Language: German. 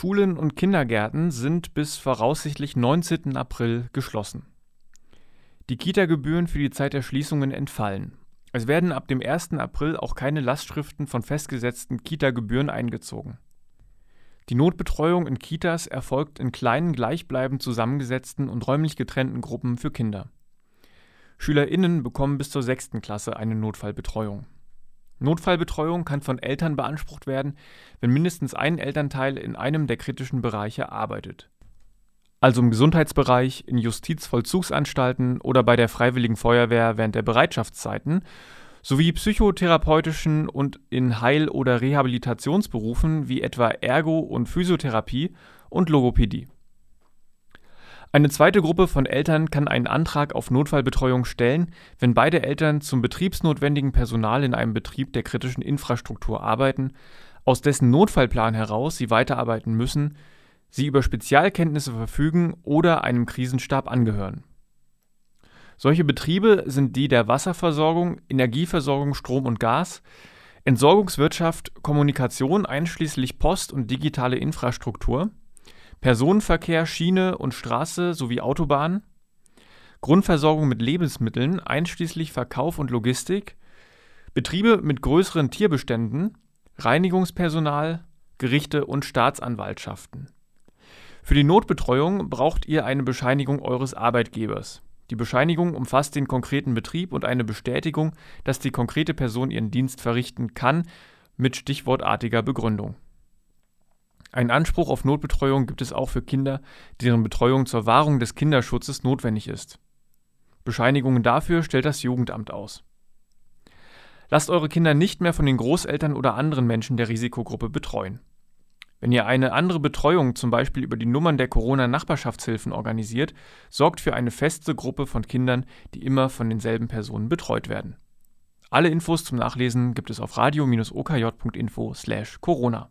Schulen und Kindergärten sind bis voraussichtlich 19. April geschlossen. Die Kita-Gebühren für die Zeit der Schließungen entfallen. Es werden ab dem 1. April auch keine Lastschriften von festgesetzten Kita-Gebühren eingezogen. Die Notbetreuung in Kitas erfolgt in kleinen, gleichbleibend zusammengesetzten und räumlich getrennten Gruppen für Kinder. SchülerInnen bekommen bis zur 6. Klasse eine Notfallbetreuung. Notfallbetreuung kann von Eltern beansprucht werden, wenn mindestens ein Elternteil in einem der kritischen Bereiche arbeitet. Also im Gesundheitsbereich, in Justizvollzugsanstalten oder bei der Freiwilligen Feuerwehr während der Bereitschaftszeiten sowie psychotherapeutischen und in Heil- oder Rehabilitationsberufen wie etwa Ergo- und Physiotherapie und Logopädie. Eine zweite Gruppe von Eltern kann einen Antrag auf Notfallbetreuung stellen, wenn beide Eltern zum betriebsnotwendigen Personal in einem Betrieb der kritischen Infrastruktur arbeiten, aus dessen Notfallplan heraus sie weiterarbeiten müssen, sie über Spezialkenntnisse verfügen oder einem Krisenstab angehören. Solche Betriebe sind die der Wasserversorgung, Energieversorgung, Strom und Gas, Entsorgungswirtschaft, Kommunikation einschließlich Post und digitale Infrastruktur, Personenverkehr, Schiene und Straße sowie Autobahn, Grundversorgung mit Lebensmitteln einschließlich Verkauf und Logistik, Betriebe mit größeren Tierbeständen, Reinigungspersonal, Gerichte und Staatsanwaltschaften. Für die Notbetreuung braucht ihr eine Bescheinigung eures Arbeitgebers. Die Bescheinigung umfasst den konkreten Betrieb und eine Bestätigung, dass die konkrete Person ihren Dienst verrichten kann, mit stichwortartiger Begründung. Einen Anspruch auf Notbetreuung gibt es auch für Kinder, deren Betreuung zur Wahrung des Kinderschutzes notwendig ist. Bescheinigungen dafür stellt das Jugendamt aus. Lasst eure Kinder nicht mehr von den Großeltern oder anderen Menschen der Risikogruppe betreuen. Wenn ihr eine andere Betreuung zum Beispiel über die Nummern der Corona-Nachbarschaftshilfen organisiert, sorgt für eine feste Gruppe von Kindern, die immer von denselben Personen betreut werden. Alle Infos zum Nachlesen gibt es auf radio-okj.info/corona.